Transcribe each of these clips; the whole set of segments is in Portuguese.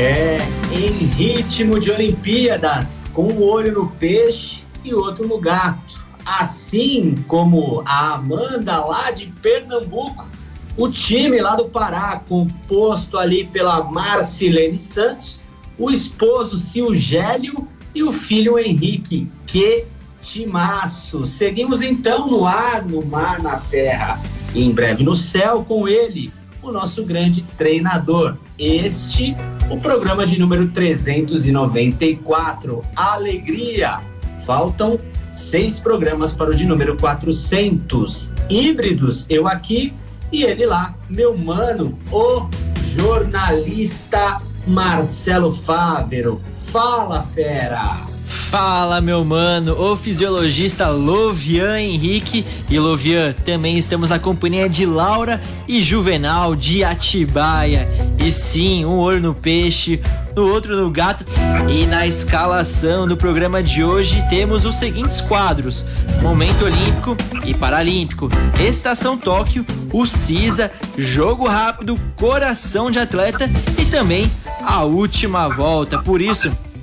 É, em ritmo de Olimpíadas, com um olho no peixe e outro no gato. Assim como a Amanda lá de Pernambuco, o time lá do Pará, composto ali pela Marcilene Santos, o esposo Silgélio e o filho Henrique. Que timaço! Seguimos então no ar, no mar, na terra e em breve no céu com ele, o nosso grande treinador. Este, o programa de número 394. Alegria! Faltam seis programas para o de número 400. Híbridos, eu aqui e ele lá, meu mano, o jornalista Marcelo Fávero. Fala, fera! Fala, meu mano, o fisiologista Lovian Henrique. E Lovian, também estamos na companhia de Laura e Juvenal de Atibaia. E sim, um olho no peixe, no outro no gato. E na escalação do programa de hoje temos os seguintes quadros: Momento Olímpico e Paralímpico, Estação Tóquio, o CISA, Jogo Rápido, Coração de Atleta e também a última volta. Por isso,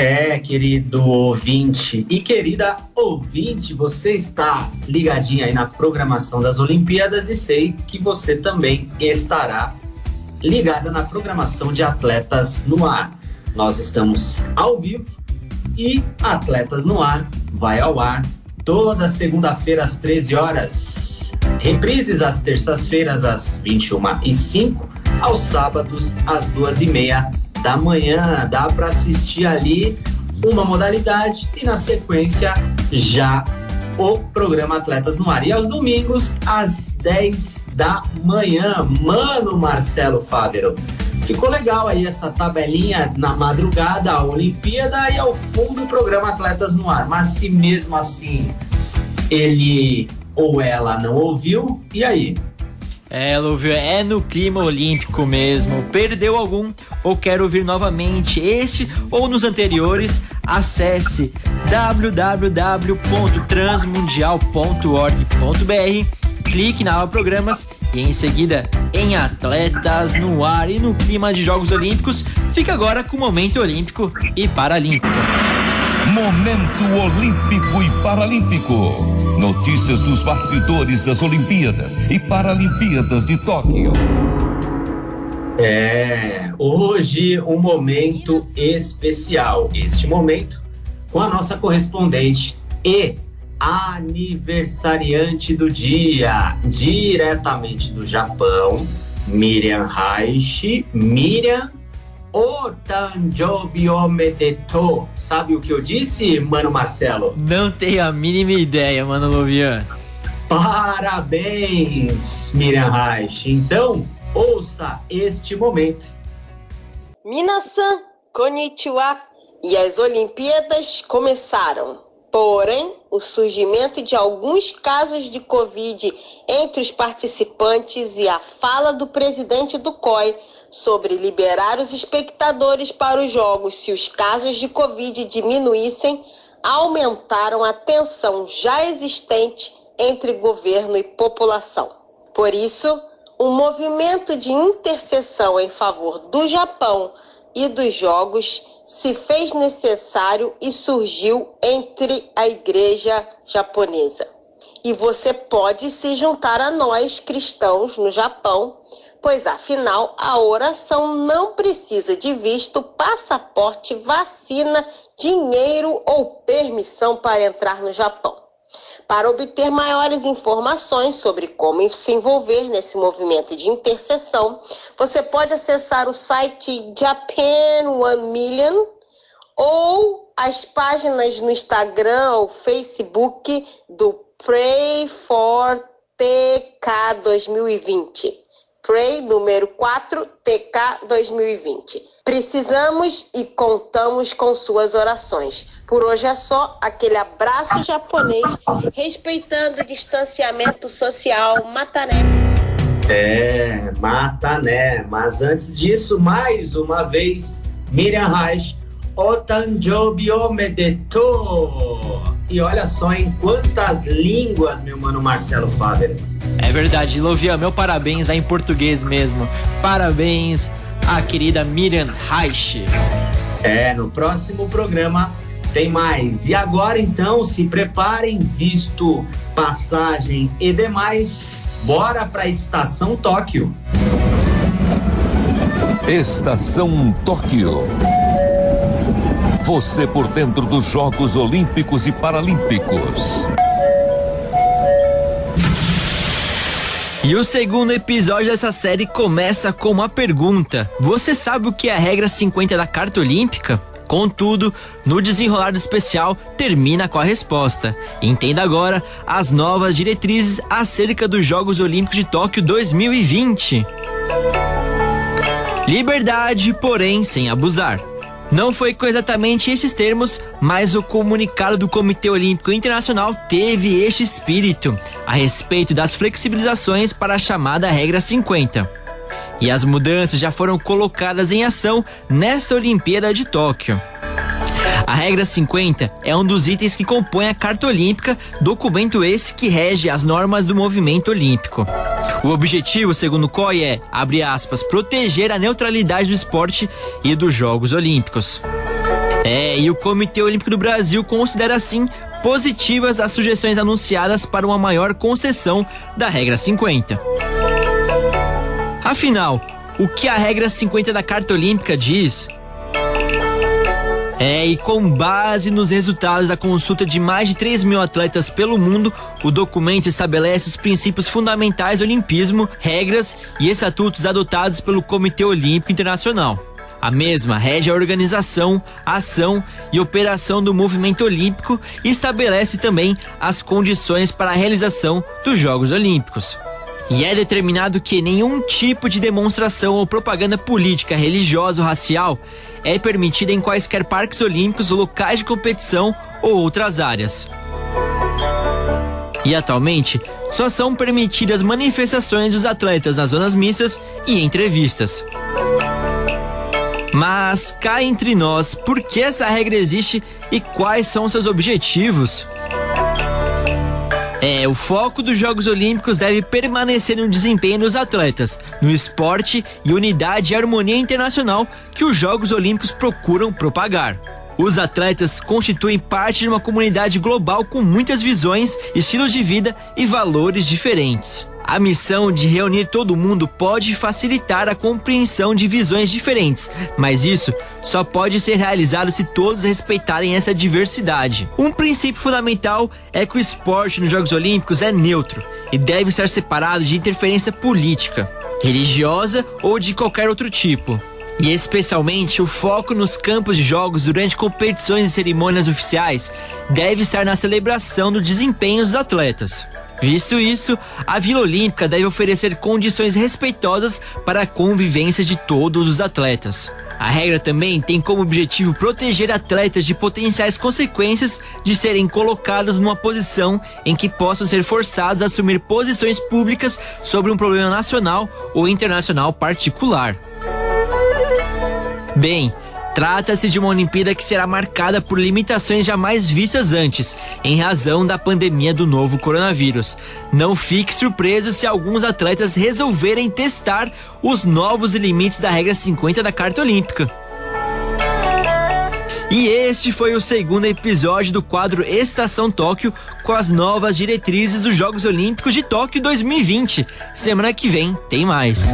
É, querido ouvinte e querida ouvinte, você está ligadinho aí na programação das Olimpíadas e sei que você também estará ligada na programação de Atletas no Ar. Nós estamos ao vivo e Atletas no Ar vai ao ar toda segunda-feira às 13 horas. Reprises às terças-feiras às 21 e 05 aos sábados às 2 e meia da manhã. Dá para assistir ali uma modalidade e na sequência já o programa Atletas no Ar. E aos domingos, às 10 da manhã. Mano Marcelo Fávero. Ficou legal aí essa tabelinha na madrugada, a Olimpíada e ao fundo o programa Atletas no Ar. Mas se mesmo assim ele ou ela não ouviu, e aí? É, Lúvio, é no clima olímpico mesmo. Perdeu algum ou quer ouvir novamente este ou nos anteriores? Acesse www.transmundial.org.br, clique na aba programas e em seguida em Atletas no Ar e no clima de Jogos Olímpicos. Fica agora com o Momento Olímpico e Paralímpico. Momento Olímpico e Paralímpico. Notícias dos bastidores das Olimpíadas e Paralimpíadas de Tóquio. É, hoje um momento especial. Este momento com a nossa correspondente e aniversariante do dia, diretamente do Japão, Miriam Reich. Miriam o Tanjobi Omedeto. Sabe o que eu disse, mano Marcelo? Não tenho a mínima ideia, mano Lovian. Parabéns, Miriam Reich. Então, ouça este momento. Minasan, konnichiwa. E as Olimpíadas começaram. Porém, o surgimento de alguns casos de Covid entre os participantes e a fala do presidente do COI sobre liberar os espectadores para os jogos se os casos de Covid diminuíssem aumentaram a tensão já existente entre governo e população. Por isso, um movimento de intercessão em favor do Japão e dos jogos se fez necessário e surgiu entre a igreja japonesa. E você pode se juntar a nós cristãos no Japão pois afinal a oração não precisa de visto, passaporte, vacina, dinheiro ou permissão para entrar no Japão. Para obter maiores informações sobre como se envolver nesse movimento de intercessão, você pode acessar o site Japan One Million ou as páginas no Instagram ou Facebook do Pray for TK 2020. Pray número 4 TK 2020. Precisamos e contamos com suas orações. Por hoje é só aquele abraço japonês, respeitando o distanciamento social. Matané. É, matané. Mas antes disso, mais uma vez, Miriam Reich, Otanjobi Omedetou. E olha só em quantas línguas, meu mano Marcelo Faber. É verdade, Lovian, meu parabéns vai em português mesmo. Parabéns à querida Miriam Reich. É, no próximo programa tem mais. E agora então, se preparem, visto passagem e demais, bora para a Estação Tóquio. Estação Tóquio. Você por dentro dos Jogos Olímpicos e Paralímpicos. E o segundo episódio dessa série começa com uma pergunta: Você sabe o que é a regra 50 da Carta Olímpica? Contudo, no desenrolar do especial termina com a resposta. Entenda agora as novas diretrizes acerca dos Jogos Olímpicos de Tóquio 2020. Liberdade, porém sem abusar. Não foi com exatamente esses termos, mas o comunicado do Comitê Olímpico Internacional teve este espírito a respeito das flexibilizações para a chamada regra 50. E as mudanças já foram colocadas em ação nessa Olimpíada de Tóquio. A regra 50 é um dos itens que compõe a Carta Olímpica, documento esse que rege as normas do movimento olímpico. O objetivo, segundo o COI, é, abre aspas, proteger a neutralidade do esporte e dos Jogos Olímpicos. É, e o Comitê Olímpico do Brasil considera assim positivas as sugestões anunciadas para uma maior concessão da regra 50. Afinal, o que a regra 50 da Carta Olímpica diz é, e com base nos resultados da consulta de mais de 3 mil atletas pelo mundo, o documento estabelece os princípios fundamentais do olimpismo, regras e estatutos adotados pelo Comitê Olímpico Internacional. A mesma rege a organização, ação e operação do movimento olímpico e estabelece também as condições para a realização dos Jogos Olímpicos. E é determinado que nenhum tipo de demonstração ou propaganda política, religiosa ou racial é permitida em quaisquer parques olímpicos, locais de competição ou outras áreas. E atualmente, só são permitidas manifestações dos atletas nas zonas mistas e entrevistas. Mas cá entre nós, por que essa regra existe e quais são seus objetivos? É, o foco dos Jogos Olímpicos deve permanecer no desempenho dos atletas, no esporte e unidade e harmonia internacional que os Jogos Olímpicos procuram propagar. Os atletas constituem parte de uma comunidade global com muitas visões, estilos de vida e valores diferentes. A missão de reunir todo mundo pode facilitar a compreensão de visões diferentes, mas isso só pode ser realizado se todos respeitarem essa diversidade. Um princípio fundamental é que o esporte nos Jogos Olímpicos é neutro e deve ser separado de interferência política, religiosa ou de qualquer outro tipo. E especialmente o foco nos campos de jogos durante competições e cerimônias oficiais deve estar na celebração do desempenho dos atletas. Visto isso, a Vila Olímpica deve oferecer condições respeitosas para a convivência de todos os atletas. A regra também tem como objetivo proteger atletas de potenciais consequências de serem colocados numa posição em que possam ser forçados a assumir posições públicas sobre um problema nacional ou internacional particular. Bem, Trata-se de uma Olimpíada que será marcada por limitações jamais vistas antes, em razão da pandemia do novo coronavírus. Não fique surpreso se alguns atletas resolverem testar os novos limites da regra 50 da Carta Olímpica. E este foi o segundo episódio do quadro Estação Tóquio com as novas diretrizes dos Jogos Olímpicos de Tóquio 2020. Semana que vem tem mais.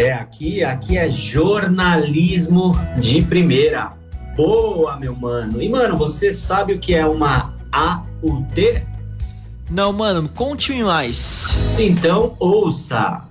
É, aqui, aqui é jornalismo de primeira. Boa, meu mano. E, mano, você sabe o que é uma AUT? Não, mano, conte-me mais. Então, ouça.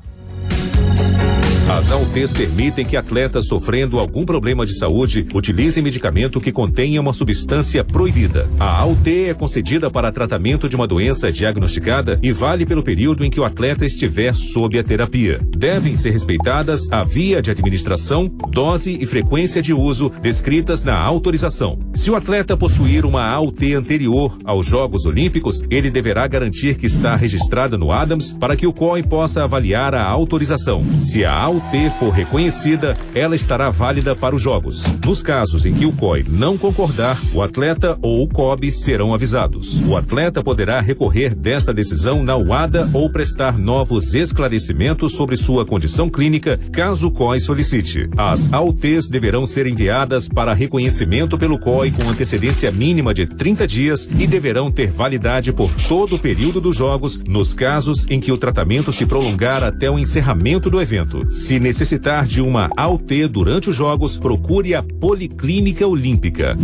As AUTs permitem que atletas sofrendo algum problema de saúde utilizem medicamento que contenha uma substância proibida. A AUT é concedida para tratamento de uma doença diagnosticada e vale pelo período em que o atleta estiver sob a terapia. Devem ser respeitadas a via de administração, dose e frequência de uso descritas na autorização. Se o atleta possuir uma AUT anterior aos Jogos Olímpicos, ele deverá garantir que está registrada no ADAMS para que o COI possa avaliar a autorização. Se a AUT UT for reconhecida, ela estará válida para os jogos. Nos casos em que o COI não concordar, o atleta ou o COB serão avisados. O atleta poderá recorrer desta decisão na UADA ou prestar novos esclarecimentos sobre sua condição clínica, caso o COI solicite. As AUTs deverão ser enviadas para reconhecimento pelo COI com antecedência mínima de 30 dias e deverão ter validade por todo o período dos jogos, nos casos em que o tratamento se prolongar até o encerramento do evento. Se necessitar de uma AUT durante os Jogos, procure a Policlínica Olímpica.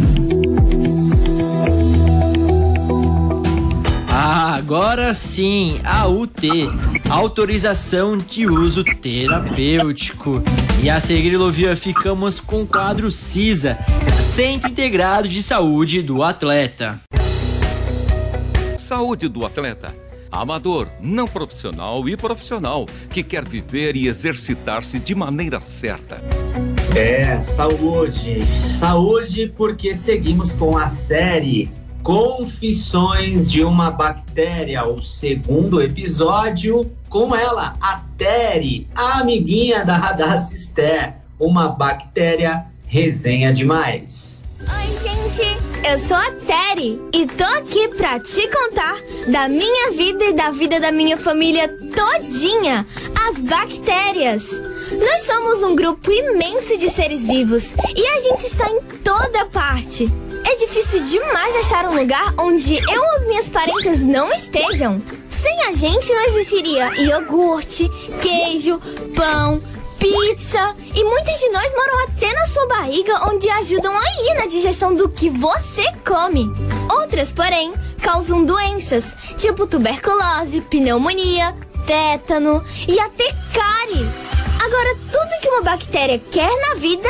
Ah, agora sim, AUT, autorização de uso terapêutico. E a seguir, Lovia, ficamos com o quadro CISA, Centro Integrado de Saúde do Atleta. Saúde do atleta amador, não profissional e profissional que quer viver e exercitar-se de maneira certa. É, saúde. Saúde porque seguimos com a série Confissões de uma Bactéria, o segundo episódio com ela, a Tere, a amiguinha da Radacister, uma bactéria resenha demais. Oi, gente! Eu sou a Terry e tô aqui pra te contar da minha vida e da vida da minha família todinha, as bactérias. Nós somos um grupo imenso de seres vivos e a gente está em toda parte. É difícil demais achar um lugar onde eu ou as minhas parentes não estejam. Sem a gente não existiria iogurte, queijo, pão, pizza. E muitos de nós moram até na sua barriga, onde ajudam aí na digestão do que você come. Outras, porém, causam doenças, tipo tuberculose, pneumonia, tétano e até cárie. Agora, tudo que uma bactéria quer na vida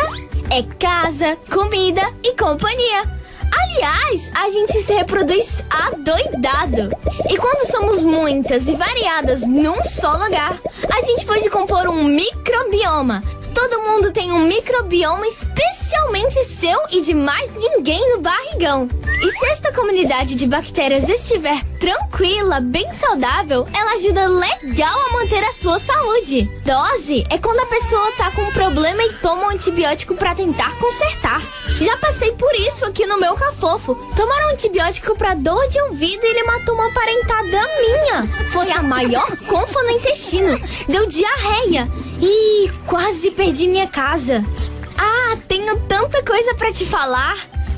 é casa, comida e companhia. Aliás, a gente se reproduz adoidado. E quando somos muitas e variadas num só lugar, a gente pode compor um microbioma. Todo mundo tem um microbioma especialmente seu e de mais ninguém no barrigão. E se esta comunidade de bactérias estiver tranquila, bem saudável, ela ajuda legal a manter a sua saúde. Dose é quando a pessoa tá com um problema e toma um antibiótico para tentar consertar. Já passei por isso aqui no meu cafofo. Tomaram um antibiótico para dor de ouvido e ele matou uma parentada minha. Foi a maior confa no intestino. Deu diarreia. E quase perdi minha casa. Ah, tenho tanta coisa para te falar.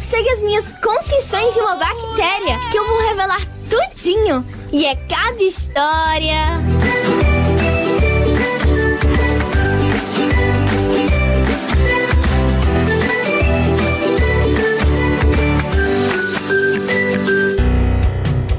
Segue as minhas confissões de uma bactéria que eu vou revelar tudinho. E é cada história.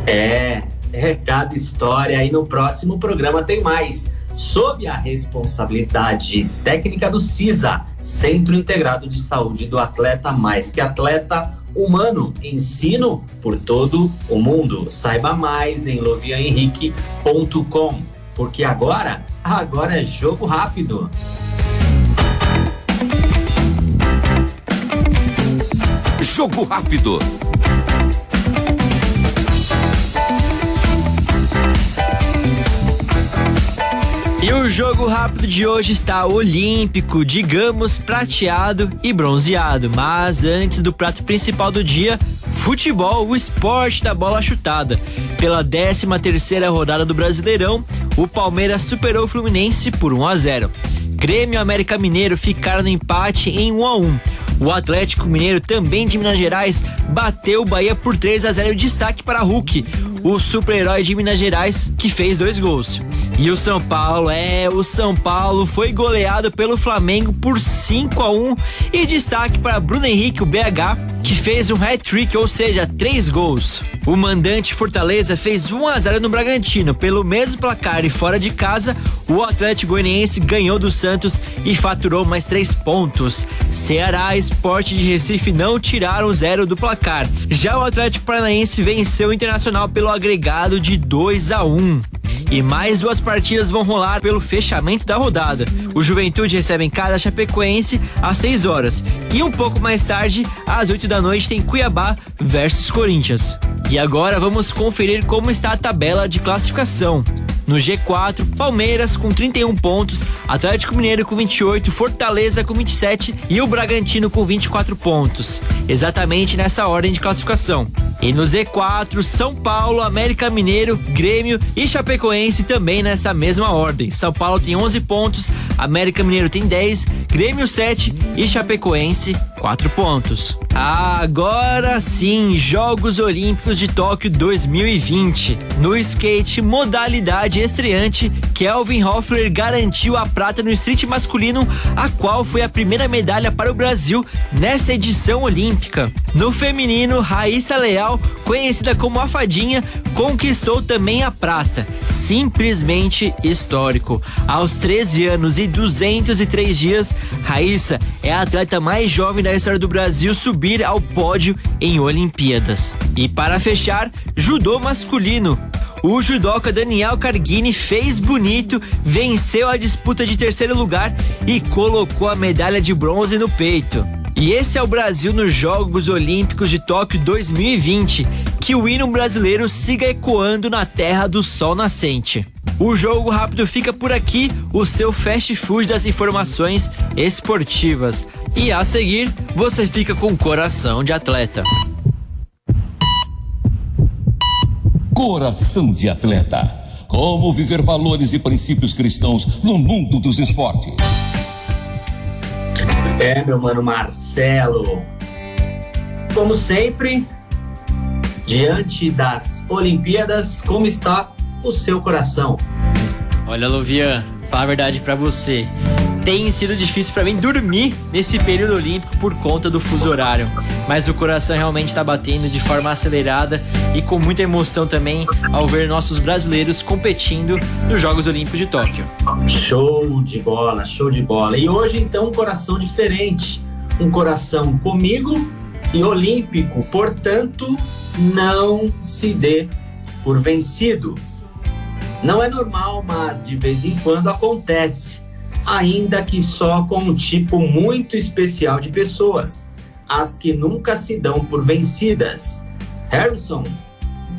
É, é cada história. E no próximo programa tem mais. Sob a responsabilidade técnica do CISA, Centro Integrado de Saúde do Atleta Mais Que Atleta Humano, ensino por todo o mundo. Saiba mais em loviahenrique.com, porque agora, agora é jogo rápido. Jogo rápido. E o jogo rápido de hoje está olímpico, digamos prateado e bronzeado. Mas antes do prato principal do dia, futebol, o esporte da bola chutada. Pela 13 terceira rodada do Brasileirão, o Palmeiras superou o Fluminense por 1 a 0. Grêmio e América Mineiro ficaram no empate em 1 a 1. O Atlético Mineiro, também de Minas Gerais, bateu o Bahia por 3 a 0 destaque para Hulk, o super-herói de Minas Gerais, que fez dois gols. E o São Paulo, é, o São Paulo foi goleado pelo Flamengo por 5 a 1 e destaque para Bruno Henrique, o BH, que fez um hat-trick, ou seja, três gols. O mandante Fortaleza fez 1 a 0 no Bragantino. Pelo mesmo placar e fora de casa, o Atlético Goianiense ganhou do Santos e faturou mais três pontos. Ceará e Esporte de Recife não tiraram zero do placar. Já o Atlético Paranaense venceu o Internacional pelo agregado de 2 a 1. E mais duas partidas vão rolar pelo fechamento da rodada. O Juventude recebe em casa a Chapecoense às 6 horas. E um pouco mais tarde, às 8 da noite, tem Cuiabá versus Corinthians. E agora vamos conferir como está a tabela de classificação. No G4, Palmeiras com 31 pontos, Atlético Mineiro com 28, Fortaleza com 27 e o Bragantino com 24 pontos. Exatamente nessa ordem de classificação. E no Z4, São Paulo, América Mineiro, Grêmio e Chapecoense também nessa mesma ordem. São Paulo tem 11 pontos, América Mineiro tem 10, Grêmio 7 e Chapecoense 4 pontos. Agora sim, Jogos Olímpicos de Tóquio 2020. No skate, modalidade estreante, Kelvin Hoffler garantiu a prata no street masculino, a qual foi a primeira medalha para o Brasil nessa edição olímpica. No feminino, Raíssa Leal, conhecida como a Fadinha, conquistou também a prata. Simplesmente histórico. Aos 13 anos e 203 dias, Raíssa é a atleta mais jovem da história do Brasil subir ao pódio em Olimpíadas. E para fechar, judô masculino. O judoca Daniel Carguini fez bonito, venceu a disputa de terceiro lugar e colocou a medalha de bronze no peito. E esse é o Brasil nos Jogos Olímpicos de Tóquio 2020. Que o hino brasileiro siga ecoando na terra do sol nascente. O jogo rápido fica por aqui, o seu fast food das informações esportivas. E a seguir, você fica com coração de atleta. Coração de atleta. Como viver valores e princípios cristãos no mundo dos esportes. É, meu mano Marcelo. Como sempre, diante das Olimpíadas, como está o seu coração? Olha, Luvian, falar a verdade para você tem sido difícil para mim dormir nesse período olímpico por conta do fuso horário. Mas o coração realmente está batendo de forma acelerada e com muita emoção também ao ver nossos brasileiros competindo nos Jogos Olímpicos de Tóquio. Show de bola, show de bola. E hoje então um coração diferente, um coração comigo e olímpico. Portanto, não se dê por vencido. Não é normal, mas de vez em quando acontece ainda que só com um tipo muito especial de pessoas, as que nunca se dão por vencidas. Harrison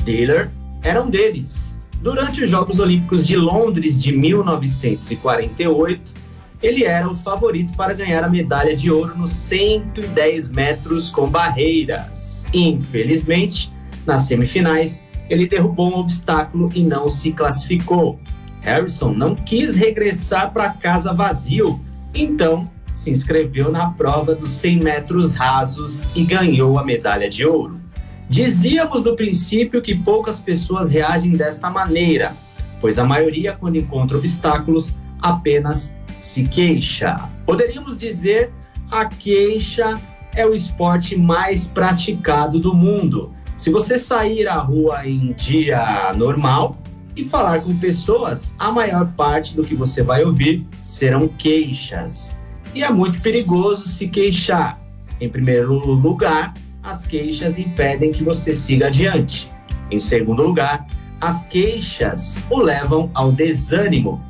Taylor era um deles. Durante os Jogos Olímpicos de Londres de 1948, ele era o favorito para ganhar a medalha de ouro nos 110 metros com barreiras. Infelizmente, nas semifinais, ele derrubou um obstáculo e não se classificou. Harrison não quis regressar para casa vazio, então se inscreveu na prova dos 100 metros rasos e ganhou a medalha de ouro. Dizíamos no princípio que poucas pessoas reagem desta maneira, pois a maioria, quando encontra obstáculos, apenas se queixa. Poderíamos dizer a queixa é o esporte mais praticado do mundo. Se você sair à rua em dia normal, e falar com pessoas, a maior parte do que você vai ouvir serão queixas. E é muito perigoso se queixar. Em primeiro lugar, as queixas impedem que você siga adiante. Em segundo lugar, as queixas o levam ao desânimo.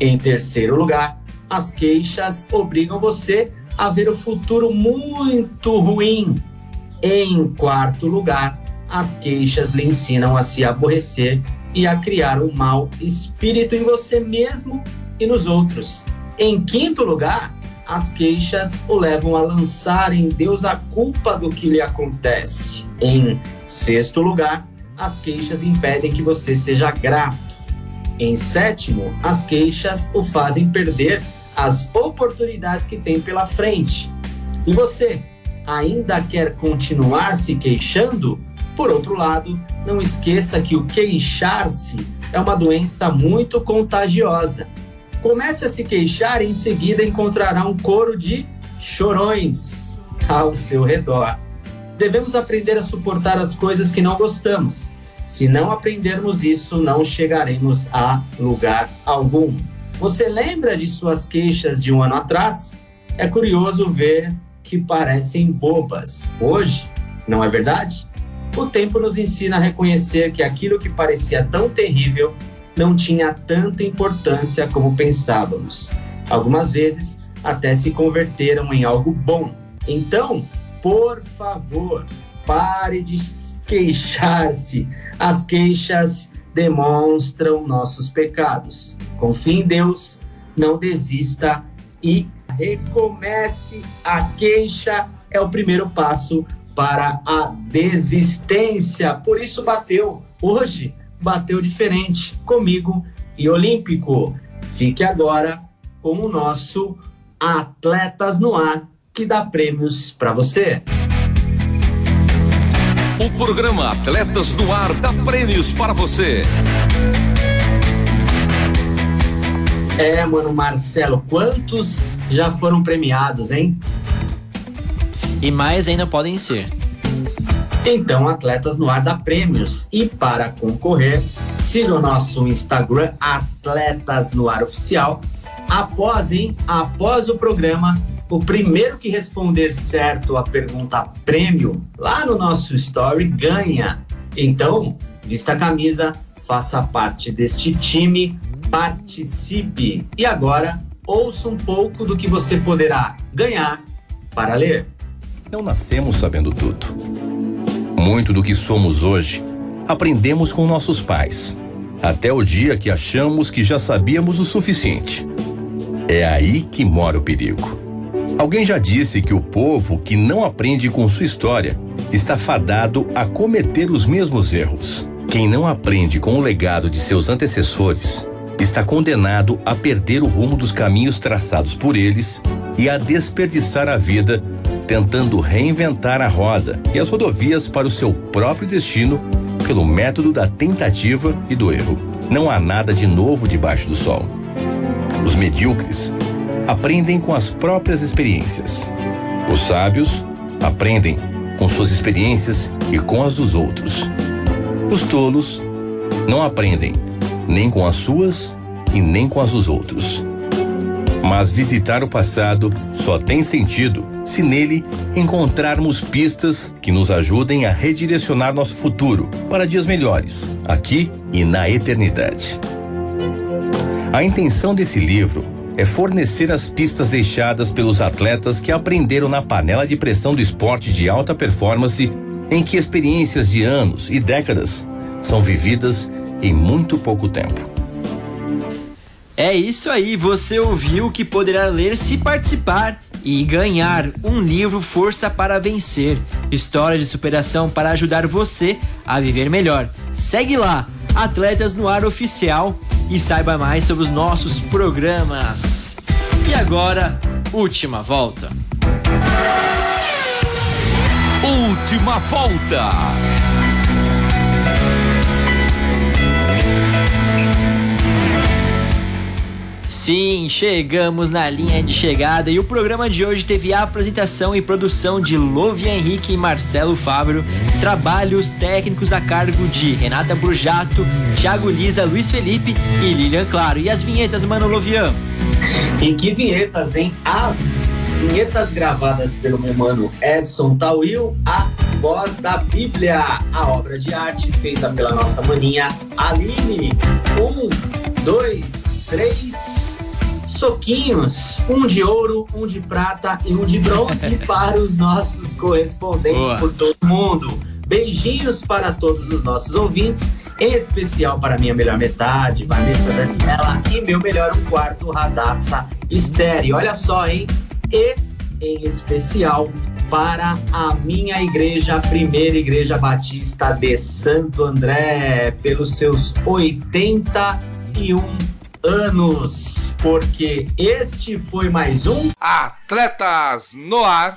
Em terceiro lugar, as queixas obrigam você a ver o futuro muito ruim. Em quarto lugar, as queixas lhe ensinam a se aborrecer e a criar um mau espírito em você mesmo e nos outros. Em quinto lugar, as queixas o levam a lançar em Deus a culpa do que lhe acontece. Em sexto lugar, as queixas impedem que você seja grato. Em sétimo, as queixas o fazem perder as oportunidades que tem pela frente. E você ainda quer continuar se queixando? Por outro lado, não esqueça que o queixar-se é uma doença muito contagiosa. Comece a se queixar e em seguida encontrará um coro de chorões ao seu redor. Devemos aprender a suportar as coisas que não gostamos. Se não aprendermos isso, não chegaremos a lugar algum. Você lembra de suas queixas de um ano atrás? É curioso ver que parecem bobas hoje, não é verdade? O tempo nos ensina a reconhecer que aquilo que parecia tão terrível não tinha tanta importância como pensávamos. Algumas vezes até se converteram em algo bom. Então, por favor, pare de queixar-se. As queixas demonstram nossos pecados. Confie em Deus, não desista e recomece. A queixa é o primeiro passo para a desistência. Por isso bateu. Hoje bateu diferente comigo e Olímpico. Fique agora com o nosso Atletas no Ar, que dá prêmios para você. O programa Atletas no Ar dá prêmios para você. É, mano, Marcelo, quantos já foram premiados, hein? E mais ainda podem ser. Então, Atletas no Ar dá prêmios. E para concorrer, siga o nosso Instagram, Atletas no Ar Oficial. Após, hein? Após o programa, o primeiro que responder certo a pergunta prêmio lá no nosso story ganha. Então, vista a camisa, faça parte deste time, participe. E agora, ouça um pouco do que você poderá ganhar para ler. Não nascemos sabendo tudo. Muito do que somos hoje aprendemos com nossos pais, até o dia que achamos que já sabíamos o suficiente. É aí que mora o perigo. Alguém já disse que o povo que não aprende com sua história está fadado a cometer os mesmos erros. Quem não aprende com o legado de seus antecessores está condenado a perder o rumo dos caminhos traçados por eles e a desperdiçar a vida tentando reinventar a roda e as rodovias para o seu próprio destino pelo método da tentativa e do erro. Não há nada de novo debaixo do sol. Os medíocres aprendem com as próprias experiências. Os sábios aprendem com suas experiências e com as dos outros. Os tolos não aprendem nem com as suas e nem com as dos outros. Mas visitar o passado só tem sentido se nele encontrarmos pistas que nos ajudem a redirecionar nosso futuro para dias melhores, aqui e na eternidade. A intenção desse livro é fornecer as pistas deixadas pelos atletas que aprenderam na panela de pressão do esporte de alta performance, em que experiências de anos e décadas são vividas em muito pouco tempo. É isso aí, você ouviu que poderá ler se participar e ganhar um livro Força para Vencer história de superação para ajudar você a viver melhor. Segue lá, Atletas no Ar Oficial e saiba mais sobre os nossos programas. E agora, última volta. Última volta. Sim, chegamos na linha de chegada e o programa de hoje teve a apresentação e produção de Lovia Henrique e Marcelo Fábio, trabalhos técnicos a cargo de Renata Burjato, Thiago Lisa, Luiz Felipe e Lilian Claro. E as vinhetas, mano Lovian? E que vinhetas, hein? As vinhetas gravadas pelo meu mano Edson Tawil, a voz da Bíblia, a obra de arte feita pela nossa maninha Aline. Um, dois, três soquinhos, um de ouro, um de prata e um de bronze para os nossos correspondentes Boa. por todo mundo. Beijinhos para todos os nossos ouvintes, em especial para minha melhor metade, Vanessa Daniela, e meu melhor um quarto, Radassa Estéreo. Olha só, hein? E em especial para a minha igreja, a primeira igreja batista de Santo André, pelos seus 81 anos, porque este foi mais um Atletas no Ar.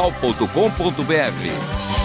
transmundial.com.br.